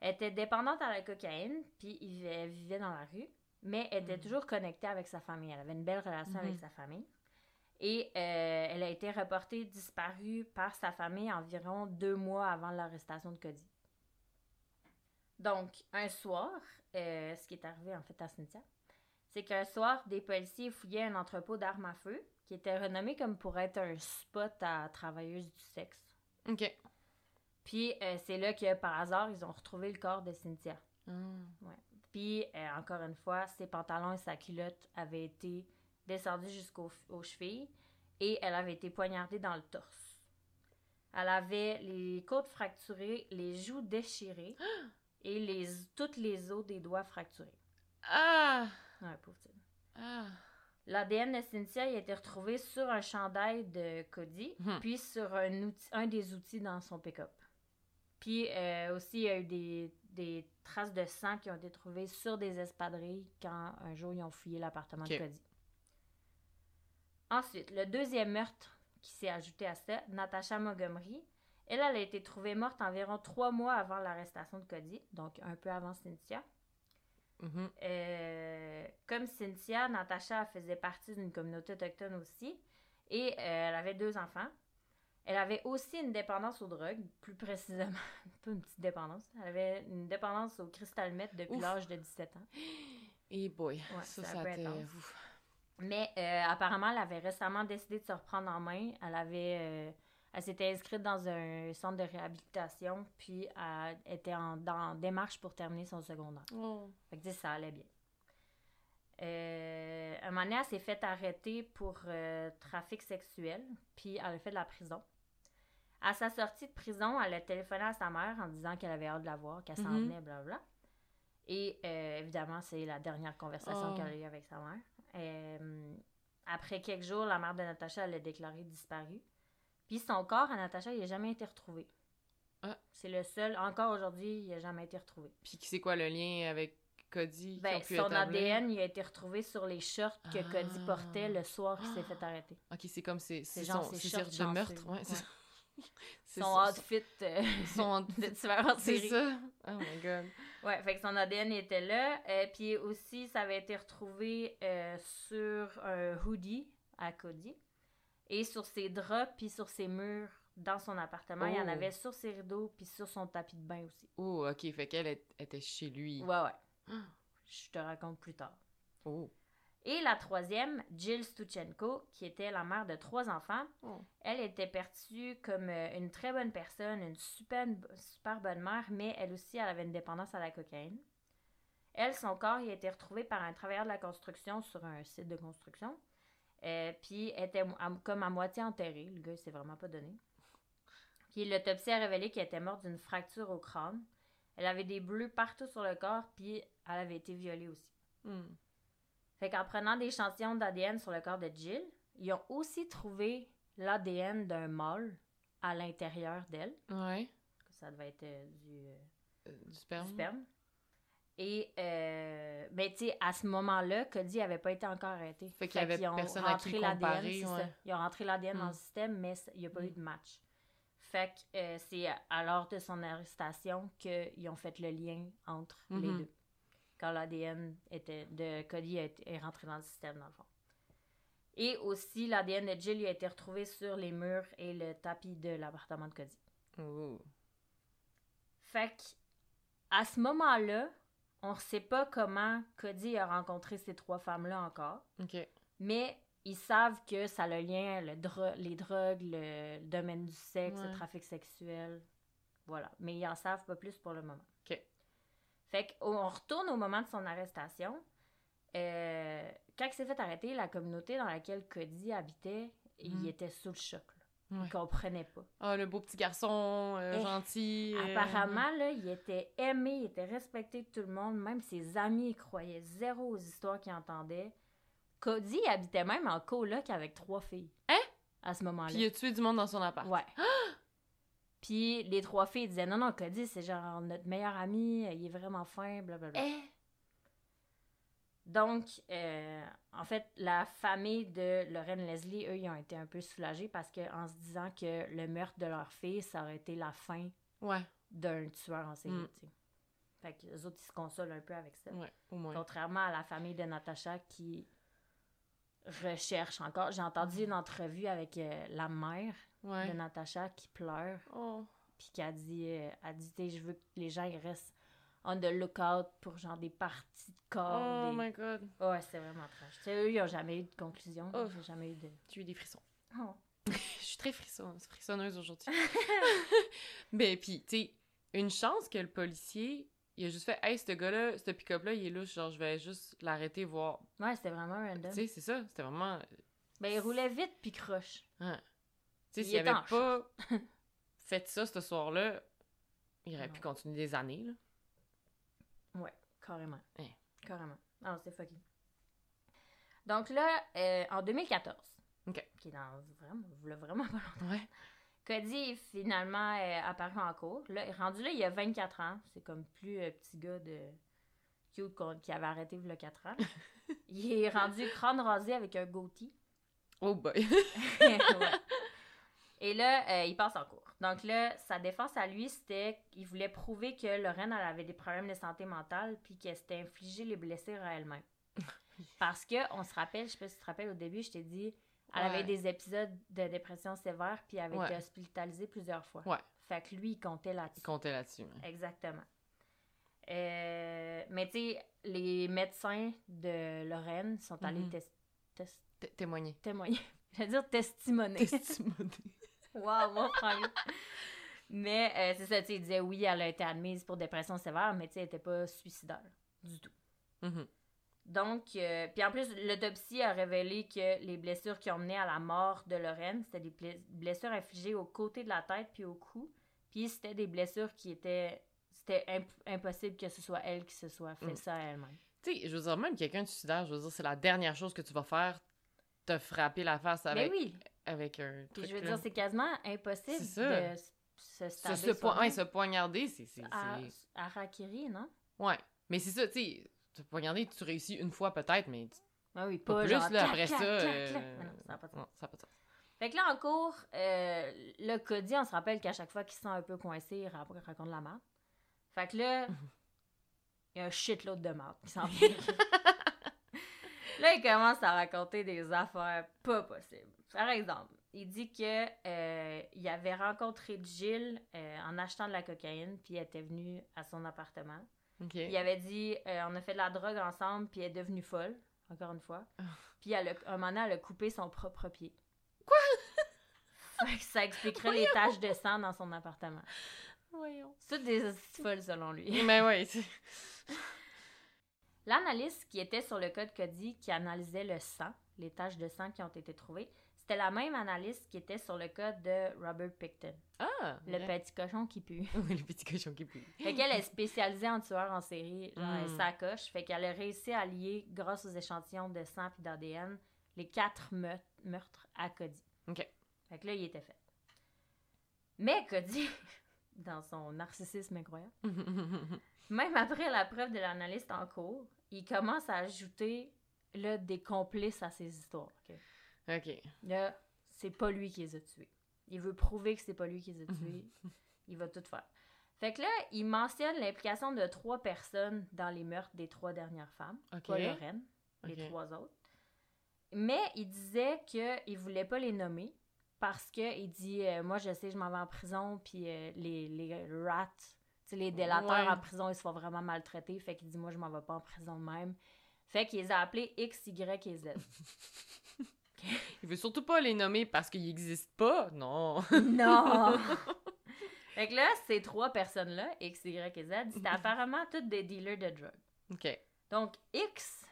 Elle était dépendante à la cocaïne, puis elle vivait dans la rue, mais elle était Mhm. toujours connectée avec sa famille. Elle avait une belle relation avec Mhm. sa famille. Et euh, elle a été reportée disparue par sa famille environ deux mois avant l'arrestation de Cody. Donc, un soir, euh, ce qui est arrivé en fait à Cynthia, c'est qu'un soir, des policiers fouillaient un entrepôt d'armes à feu qui était renommé comme pour être un spot à travailleuses du sexe. OK. Puis euh, c'est là que par hasard, ils ont retrouvé le corps de Cynthia. Ah. Puis euh, encore une fois, ses pantalons et sa culotte avaient été descendus jusqu'aux aux chevilles et elle avait été poignardée dans le torse. Elle avait les côtes fracturées, les joues déchirées et les, toutes les os des doigts fracturés. Ah! Ouais, pauvre. Ah! L'ADN de Cynthia a été retrouvé sur un chandail de Cody, Hmm. puis sur un, outil- un des outils dans son pick-up. Puis euh, aussi, il y a eu des, des traces de sang qui ont été trouvées sur des espadrilles quand un jour ils ont fouillé l'appartement de Cody. Ensuite, le deuxième meurtre qui s'est ajouté à ça, Natasha Montgomery. Elle, elle a été trouvée morte environ trois mois avant l'arrestation de Cody, donc un peu avant Cynthia. Mhm. Euh, comme Cynthia, Natacha faisait partie d'une communauté autochtone aussi et euh, elle avait deux enfants. Elle avait aussi une dépendance aux drogues, plus précisément, pas une petite dépendance. Elle avait une dépendance au crystal meth depuis l'âge de 17 ans. Et boy, Ouais, ça, ça. Ouf. Mais euh, apparemment, elle avait récemment décidé de se reprendre en main. Elle avait, elle s'était inscrite dans un centre de réhabilitation, puis elle était en, dans démarche pour terminer son secondaire. Oh. Fait que ça allait bien. Euh, un moment donné, elle s'est fait arrêter pour euh, trafic sexuel, puis elle a fait de la prison. À sa sortie de prison, elle a téléphoné à sa mère en disant qu'elle avait hâte de la voir, qu'elle s'en Mhm. venait, blablabla. Et euh, évidemment, c'est la dernière conversation Oh. qu'elle a eue avec sa mère. Après quelques jours, la mère de Natacha elle l'a déclaré disparue. Puis son corps à Natacha, il n'a jamais été retrouvé. Ah. C'est le seul, encore aujourd'hui, il n'a jamais été retrouvé. Puis c'est quoi le lien avec Cody Ben, son établir? ADN il a été retrouvé sur les shorts que Ah. Cody portait le soir qu'il s'est fait arrêter. Ok, c'est comme c'est genre son ses shorts de meurtre, ouais. Son outfit euh, son- de tueur C'est ça. Oh my god. Ouais, fait que son ADN était là. Euh, puis aussi, ça avait été retrouvé euh, sur un hoodie à Cody. Et sur ses draps, puis sur ses murs dans son appartement. Il y en Oh. avait sur ses rideaux, puis sur son tapis de bain aussi. Oh, ok, fait qu'elle était chez lui. Ouais, ouais. Je te raconte plus tard. Oh. Et la troisième, Jill Stuchenko, qui était la mère de trois enfants, Oh. elle était perçue comme euh, une très bonne personne, une super, super bonne mère, mais elle aussi, elle avait une dépendance à la cocaïne. Elle, son corps, il a été retrouvé par un travailleur de la construction sur un site de construction. Euh, puis, était à- comme à moitié enterrée. Le gars, il s'est vraiment pas donné. Puis, l'autopsie a révélé qu'elle était morte d'une fracture au crâne. Elle avait des bleus partout sur le corps, puis elle avait été violée aussi. Hmm. Fait qu'en prenant des échantillons d'ADN sur le corps de Jill, ils ont aussi trouvé l'ADN d'un mâle à l'intérieur d'elle. Ouais. Ça devait être euh, du, euh, Euh, du du sperme. Et, euh, ben, tu sais, à ce moment-là, Cody avait pas été encore arrêté. Fait qu'il y avait personne à rentré qui l'ADN, comparer, c'est ouais. ça. Ils ont rentré l'ADN dans Mm. le système, mais il n'y a pas Mm. eu de match. Fait que euh, c'est à l'heure de son arrestation qu'ils ont fait le lien entre les Mhm. deux. Quand l'ADN était de Cody est rentré dans le système, dans le fond. Et aussi, l'ADN de Jill il a été retrouvé sur les murs et le tapis de l'appartement de Cody. Fait que, à ce moment-là, on ne sait pas comment Cody a rencontré ces trois femmes-là encore, mais ils savent que ça a le lien, le dro- les drogues, le, le domaine du sexe, le trafic sexuel. Voilà. Mais ils en savent pas plus pour le moment. Ok. Fait qu'on retourne au moment de son arrestation. Euh, quand il s'est fait arrêter, la communauté dans laquelle Cody habitait, il Mhm. était sous le choc. Ouais. Il comprenait pas. Ah, le beau petit garçon euh, Eh, gentil. euh, Apparemment, là, il était aimé, il était respecté de tout le monde. Même ses amis, ils croyaient zéro aux histoires qu'ils entendaient. Cody il habitait même en coloc avec trois filles. Hein? À ce moment-là. Puis il a tué du monde dans son appart. Ouais. Puis les trois filles disaient non, non, Cody, c'est genre notre meilleur ami, il est vraiment fin, blablabla. Eh! Donc, euh, en fait, la famille de Lorraine Leslie, eux, ils ont été un peu soulagés parce que en se disant que le meurtre de leur fille, ça aurait été la fin Ouais, d'un tueur en série, Mm. Fait que les autres, ils se consolent un peu avec ça. ouais, au moins. Contrairement à la famille de Natacha qui recherche encore. J'ai entendu une entrevue avec euh, la mère Ouais. de Natacha qui pleure Oh. puis qui a dit, euh, a dit je veux que les gens ils restent on the lookout pour genre des parties de corps. Oh des- my god. Ouais, c'était vraiment trash. Tu sais, eux, ils ont jamais eu de conclusion. Oh. J'ai jamais eu de. Tu as eu des frissons. Oh. Je suis très frisson, frissonneuse aujourd'hui. Mais puis, tu sais, une chance que le policier, il a juste fait Hey, ce gars-là, ce pick-up-là, il est louche, genre, je vais juste l'arrêter, voir. Ouais, c'était vraiment Tu random. sais, c'est ça, c'était vraiment. Ben, il roulait vite puis croche. hein. Tu sais, Il s'il avait pas fait ça ce soir-là, il aurait pu continuer des années, là. Carrément. Carrément. Non, c'est fucking. Donc là, euh, en 2014, Ok. qui est dans vraiment, vraiment pas longtemps, Ouais. Cody est finalement euh, apparu en cours. Là, rendu là, il a 24 ans. C'est comme plus euh, petit gars de cute qui avait arrêté il y a 4 ans. il est rendu crâne rasé avec un goatee. Oh boy. Ouais. Et là, euh, il passe en cours. Donc là, sa défense à lui, c'était qu'il voulait prouver que Lorraine, elle avait des problèmes de santé mentale puis qu'elle s'était infligé les blessures à elle-même. Parce que, on se rappelle, je sais pas si tu te rappelles, au début, je t'ai dit, elle Ouais. avait des épisodes de dépression sévère puis elle avait Ouais. été hospitalisée plusieurs fois. Ouais. Fait que lui, il comptait là-dessus. Il comptait là-dessus. hein. Exactement. Euh, mais tu sais, les médecins de Lorraine sont allés tes- tes- Té- Témoigner. témoigner. J'allais dire testimoner. Testimonier. Wow, mon frère. Mais euh, c'est ça, tu sais, il disait oui, elle a été admise pour dépression sévère, mais tu sais, elle était pas suicidaire du tout. Mhm. Donc, euh, puis en plus, l'autopsie a révélé que les blessures qui ont mené à la mort de Lorraine, c'était des ble- blessures infligées au côté de la tête puis au cou. Puis c'était des blessures qui étaient. C'était imp- impossible que ce soit elle qui se soit fait Mm. ça à elle-même. Tu sais, je veux dire, même quelqu'un de suicidaire, je veux dire, c'est la dernière chose que tu vas faire, te frapper la face avec, Mais oui, avec un puis truc. je veux là. dire, c'est quasiment impossible de se se, stabber se, po- ouais, se poignarder, c'est. À, à Rakiri, non? Ouais. Mais c'est ça, tu sais, te poignarder, tu réussis une fois peut-être, mais Ah oui, pas, pas, plus, genre, là, clac, après clac, ça. euh, clac. Non, ça n'a pas de sens. non, ça a pas de sens. Fait que là, en cours, euh, le Cody, on se rappelle qu'à chaque fois qu'il se sent un peu coincé, il ra- raconte la merde. Fait que là, il y a un shitload de merde qui s'en vient. là, il commence à raconter des affaires pas possibles. Par exemple, il dit que euh, il avait rencontré Jill euh, en achetant de la cocaïne, puis elle était venue à son appartement. Il avait dit euh, on a fait de la drogue ensemble, puis elle est devenue folle, encore une fois. Ah. Puis elle a, un moment donné, elle a coupé son propre pied. Quoi? Fait que ça expliquerait les taches de sang dans son appartement. Voyons. C'est des folles selon lui. Mais ouais, L'analyste qui était sur le code Cody qui analysait le sang, les taches de sang qui ont été trouvées, c'était la même analyste qui était sur le code de Robert Picton, Ah! le vrai. petit cochon qui pue. Oui, le petit cochon qui pue. Fait qu'elle est spécialisée en tueurs en série, genre Mm. elle sacoche. Fait qu'elle a réussi à lier, grâce aux échantillons de sang et d'ADN, les quatre meurtres, meurtres à Cody. OK. Fait que là, il était fait. Mais Cody, dans son narcissisme incroyable, même après la preuve de l'analyste en cours, il commence à ajouter là, des complices à ses histoires. ok? OK. Là, c'est pas lui qui les a tués. Il veut prouver que c'est pas lui qui les a tués. il va tout faire. Fait que là, il mentionne l'implication de trois personnes dans les meurtres des trois dernières femmes. OK. Pas Lorraine, les Ok. trois autres. Mais il disait qu'il voulait pas les nommer parce que il dit euh, Moi, je sais, je m'en vais en prison, puis euh, les, les rats, les délateurs Ouais. en prison, ils se font vraiment maltraiter. Fait qu'il dit Moi, je m'en vais pas en prison même. Fait qu'il les a appelés X, Y et Z. Il veut surtout pas les nommer parce qu'ils existent pas. Non. Non! fait que là, ces trois personnes-là, X, Y et Z, c'était apparemment toutes des dealers de drogue. OK. Donc, X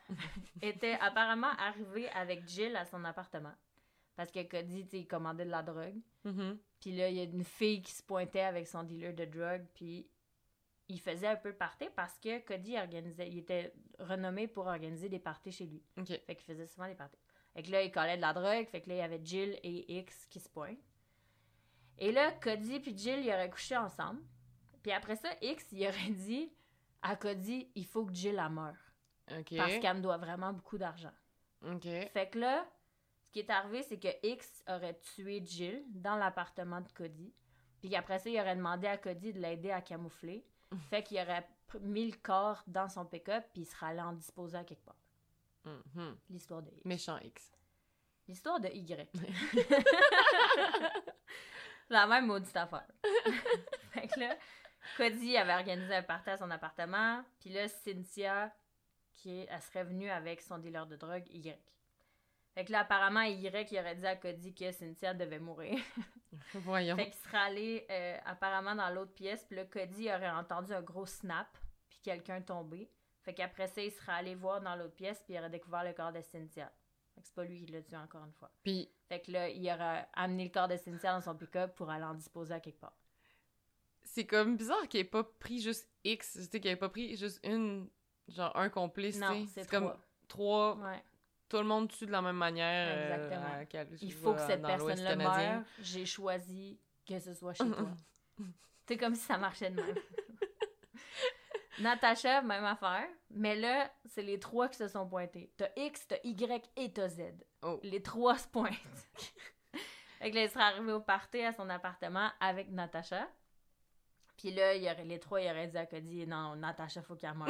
était apparemment arrivé avec Jill à son appartement. Parce que Cody, il commandait de la drogue. Mhm. Puis là, il y a une fille qui se pointait avec son dealer de drogue. Puis il faisait un peu de party parce que Cody organisait, il était renommé pour organiser des parties chez lui. OK. Fait qu'il faisait souvent des parties. Fait que là, il collait de la drogue. Fait que là, il y avait Jill et X qui se pointent. Et là, Cody puis Jill, ils auraient couché ensemble. Puis après ça, X, il aurait dit à Cody, il faut que Jill la meure. Parce qu'elle me doit vraiment beaucoup d'argent. Fait que là, qui est arrivé, c'est que X aurait tué Jill dans l'appartement de Cody. Puis qu'après ça, il aurait demandé à Cody de l'aider à camoufler. Fait qu'il aurait mis le corps dans son pick-up, puis il serait allé en disposer à quelque part. Mhm. L'histoire de X. Méchant X. L'histoire de Y. La même maudite affaire. fait que là, Cody avait organisé un party à son appartement, puis là, Cynthia, qui est, elle serait venue avec son dealer de drogue, Y. Fait que là, apparemment, Y, il aurait dit à Cody que Cynthia devait mourir. Voyons. Fait qu'il serait allé euh, apparemment dans l'autre pièce, puis là, Cody aurait entendu un gros snap, puis quelqu'un tombé. Fait qu'après ça, il serait allé voir dans l'autre pièce, puis il aurait découvert le corps de Cynthia. Fait que c'est pas lui qui l'a tué encore une fois. Puis, Fait que là, il aurait amené le corps de Cynthia dans son pick-up pour aller en disposer à quelque part. c'est comme bizarre qu'il ait pas pris juste X. Tu sais, qu'il ait pas pris juste une. Genre, un complice, Non, sais. c'est comme trois. trois. Ouais. Tout le monde tue de la même manière. euh, Exactement. Cal- Il faut que cette personne-là meure. J'ai choisi que ce soit chez toi. C'est comme si ça marchait de même. Natacha, même affaire. Mais là, c'est les trois qui se sont pointés. T'as X, t'as Y et t'as Z. Oh. Les trois se pointent. fait que là, il serait arrivé au party à son appartement avec Natacha. Puis là, il y aurait, les trois, ils auraient dit à Cody, non, Natacha, faut qu'elle meure.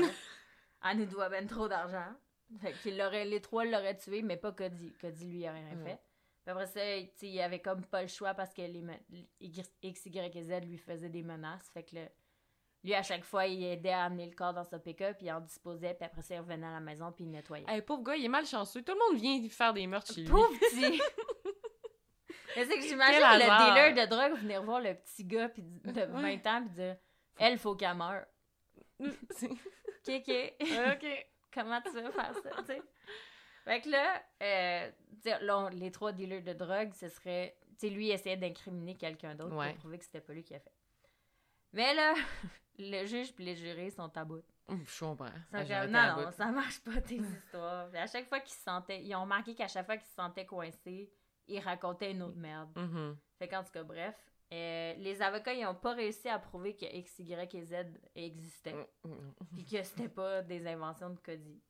Elle nous doit ben trop d'argent. Fait qu'il l'aurait, les trois l'auraient tué, mais pas Cody. Cody, lui, il aurait rien fait. Puis après ça, il avait comme pas le choix parce que les X, Y et Z lui faisaient des menaces. Fait que lui, à chaque fois, il aidait à amener le corps dans sa pick-up, puis il en disposait, puis après ça, il revenait à la maison, puis il nettoyait. Hey, pauvre gars, il est malchanceux. Tout le monde vient faire des meurtres chez lui. Pauvre petit! C'est que j'imagine le hasard. dealer de drogue venir voir le petit gars puis de 20 Ouais. ans puis dire Elle, faut qu'elle meure. Ok, ok. ok. Comment tu veux faire ça, tu sais? Fait que là, euh, là, on- les trois dealers de drogue, ce serait. Tu sais, lui, il essayait d'incriminer quelqu'un d'autre Ouais. pour prouver que c'était pas lui qui a fait. Mais là, le juge puis les jurés sont à bout. Je comprends. Comme, non, non, ça marche pas tes histoires. Puis à chaque fois qu'ils se sentaient. Ils ont remarqué qu'à chaque fois qu'ils se sentaient coincés, ils racontaient une autre merde. Mhm. Fait qu'en tout cas, bref. Euh, les avocats, ils ont pas réussi à prouver que X, Y et Z existaient. Mhm. Puis que c'était pas des inventions de Cody.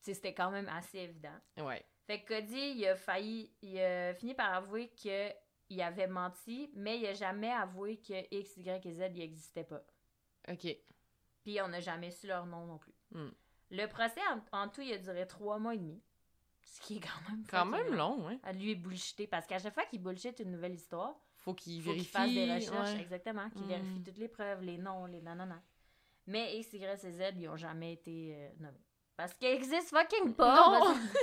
C'était quand même assez évident. Ouais. Fait que Cody, il a failli, il a fini par avouer que il avait menti, mais il a jamais avoué que X, Y et Z n'existaient pas. Ok. Puis on n'a jamais su leur nom non plus. Le procès, en, en tout, il a duré trois mois et demi. Ce qui est quand même Quand même long, hein. À lui bullshiter. Parce qu'à chaque fois qu'il bullshit une nouvelle histoire, Faut qu'il il faut qu'il vérifie. fasse des recherches. ouais. Exactement. Qu'il Hmm. vérifie toutes les preuves, les noms, les nanana. Mais X, Y et Z, ils ont jamais été euh, nommés. Parce qu'ils existent fucking pas! Non! Parce-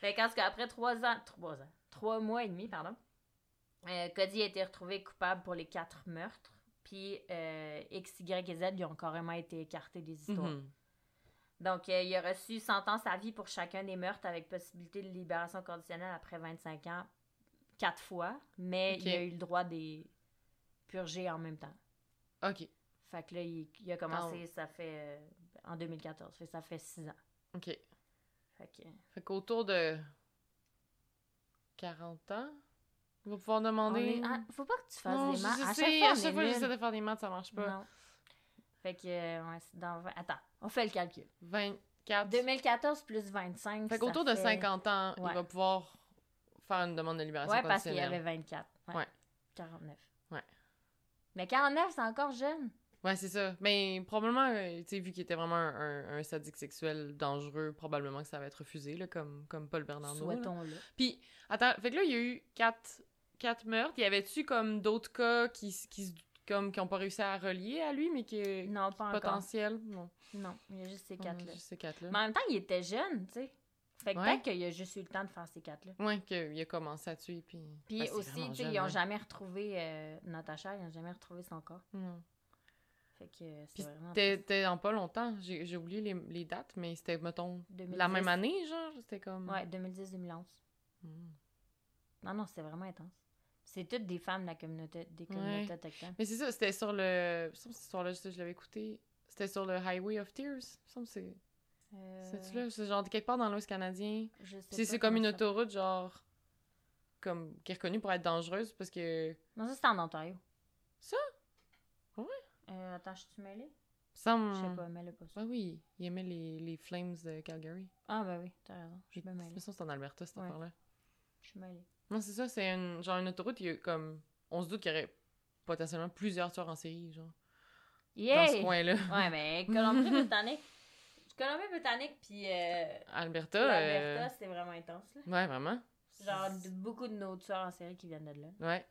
fait qu'en tout cas, après trois ans, trois ans, trois mois et demi, pardon, euh, Cody a été retrouvé coupable pour les quatre meurtres. Puis euh, X, Y et Z, ils ont carrément été écartés des histoires. Mhm. Donc, euh, il a reçu sentence à vie pour chacun des meurtres avec possibilité de libération conditionnelle après 25 ans, quatre fois, mais Ok. il a eu le droit des purger en même temps. Ok. Fait que là, il, il a commencé, ça fait euh, en 2014, fait ça fait six ans. Ok. Fait que, Fait qu'autour de 40 ans, il va pouvoir on demander. est- ah, faut pas que tu fasses non, des maths. À chaque fois, à on chaque fois, j'essaie de faire des maths, ça marche pas. Non. Fait que, euh, ouais, dans... vingt- Attends, on fait le calcul. 24. 2014 plus 25, Fait qu'autour de fait- 50 ans, Ouais. il va pouvoir faire une demande de libération Ouais, parce qu'il y avait 24. Ouais. Ouais. 49. Ouais. Mais 49, c'est encore jeune. Ouais, c'est ça. Mais probablement, euh, tu sais, vu qu'il était vraiment un, un- un sadique sexuel dangereux, probablement que ça va être refusé, là, comme, comme Paul Bernardo. Souhaitons-le. Puis, attends, fait que là, il y a eu quatre, quatre meurtres. Y avait-tu comme d'autres cas qui, qui, comme, qui ont pas réussi à relier à lui, mais qui Non, pas encore. potentiel? Non. Non, il y a juste ces quatre-là. juste ces quatre-là. Mais en même temps, il était jeune, tu sais. Fait que Ouais. peut-être qu'il a juste eu le temps de faire ces quatre-là. Ouais, qu'il a commencé à tuer, puis... Puis Ben, c'est aussi, tu sais, ils ont hein. jamais retrouvé euh, Natacha, ils ont jamais retrouvé son corps. Fait que euh, c'est vraiment. C'était dans pas longtemps. J'ai oublié les, les dates, mais c'était, mettons, 2010. la même année, genre? C'était comme... Ouais, 2010-2011. Hmm. Non, non, c'était vraiment intense. C'est toutes des femmes de la communauté, des communautés autochtones. Mais c'est ça, c'était sur le... que cette histoire-là, je, je l'avais écouté. C'était sur le Highway of Tears. Que c'est... Euh, C'est-tu là? C'est genre quelque part dans l'Ouest canadien. je sais C'est pas c'est comme une ça- autoroute, genre... Comme... Qui est reconnue pour être dangereuse, parce que... Non, ça, c'était en Ontario. Ça? Ouais? Euh, attends, je suis mêlée? Je sais pas, mêlée pas ça. Ah oui, il aimait les, les Flames de Calgary. Ah, ben oui, t'as raison. Je suis mêlée. me semble que c'est en Alberta, cette Ouais. affaire-là. Je suis mêlée. Non, c'est ça, c'est une, genre une autoroute, il y a comme... On se doute qu'il y aurait potentiellement plusieurs tueurs en série, genre, dans ce Yeah! coin-là. Ouais, mais Colombie-Britannique. Colombie-Britannique, puis euh, Alberta, euh, c'est vraiment intense, là. Ouais, vraiment. Genre, de- beaucoup de nos tueurs en série qui viennent de là. Ouais.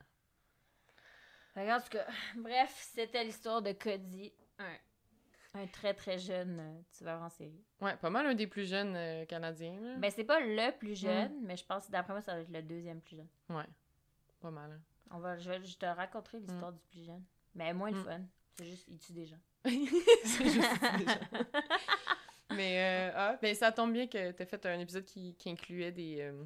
En tout cas, bref, c'était l'histoire de Cody, un, un très très jeune euh, tueur en série. Ouais, pas mal un des plus jeunes euh, Canadiens, là. Ben, c'est pas le plus jeune, mais je pense, d'après moi, ça va être le deuxième plus jeune. Ouais, pas mal. hein. On va, je, vais- je te raconterai l'histoire du plus jeune. Mais moins le Mm. fun. C'est juste, il tue des gens. c'est juste déjà. Mais euh, ah, ben, ça tombe bien que tu as fait un épisode qui, qui incluait des, euh,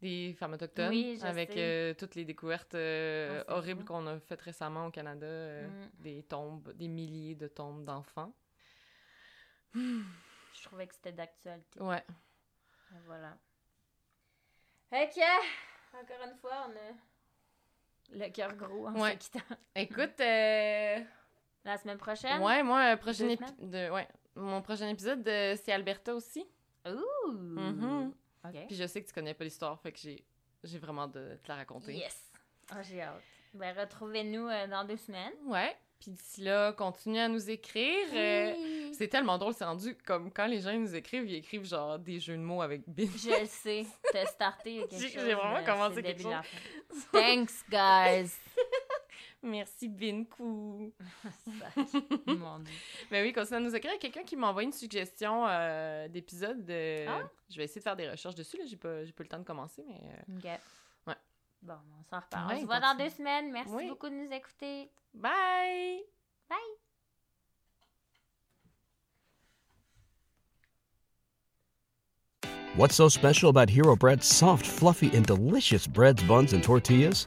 des femmes autochtones. Oui, avec euh, toutes les découvertes Ah, c'est horribles qu'on a faites récemment au Canada. Mm. Des tombes, des milliers de tombes d'enfants. Je trouvais que c'était d'actualité. Ouais. Et Voilà. Que, encore une fois, on a le cœur gros en Ouais. se quittant. Écoute, La semaine prochaine? ouais, moi, euh, prochain Deux épi- de, ouais, mon prochain épisode, euh, c'est Alberta aussi. Ouh! Mhm. OK. Puis je sais que tu connais pas l'histoire, fait que j'ai, j'ai vraiment de te la raconter. Yes! Ah, j'ai hâte. Ben, retrouvez-nous euh, dans deux semaines. Ouais. Puis d'ici là, continuez à nous écrire. euh, c'est tellement drôle, c'est rendu comme quand les gens nous écrivent, ils écrivent genre des jeux de mots avec bin. Je le sais. T'as starté quelque chose. j'ai vraiment commencé quelque chose. Thanks, guys! Merci. Mon Dieu. Mais oui, continuez à nous écrire. Quelqu'un qui m'a envoyé une suggestion euh, d'épisode. de- Ah? Je vais essayer de faire des recherches dessus. Là, j'ai pas, j'ai pas le temps de commencer, mais euh, OK. Ouais. Bon, on s'en reparle. Ouais, on se voit dans continue. deux semaines. Merci Oui. beaucoup de nous écouter. bye. What's so special about Hero Bread's soft, fluffy, and delicious breads, buns, and tortillas?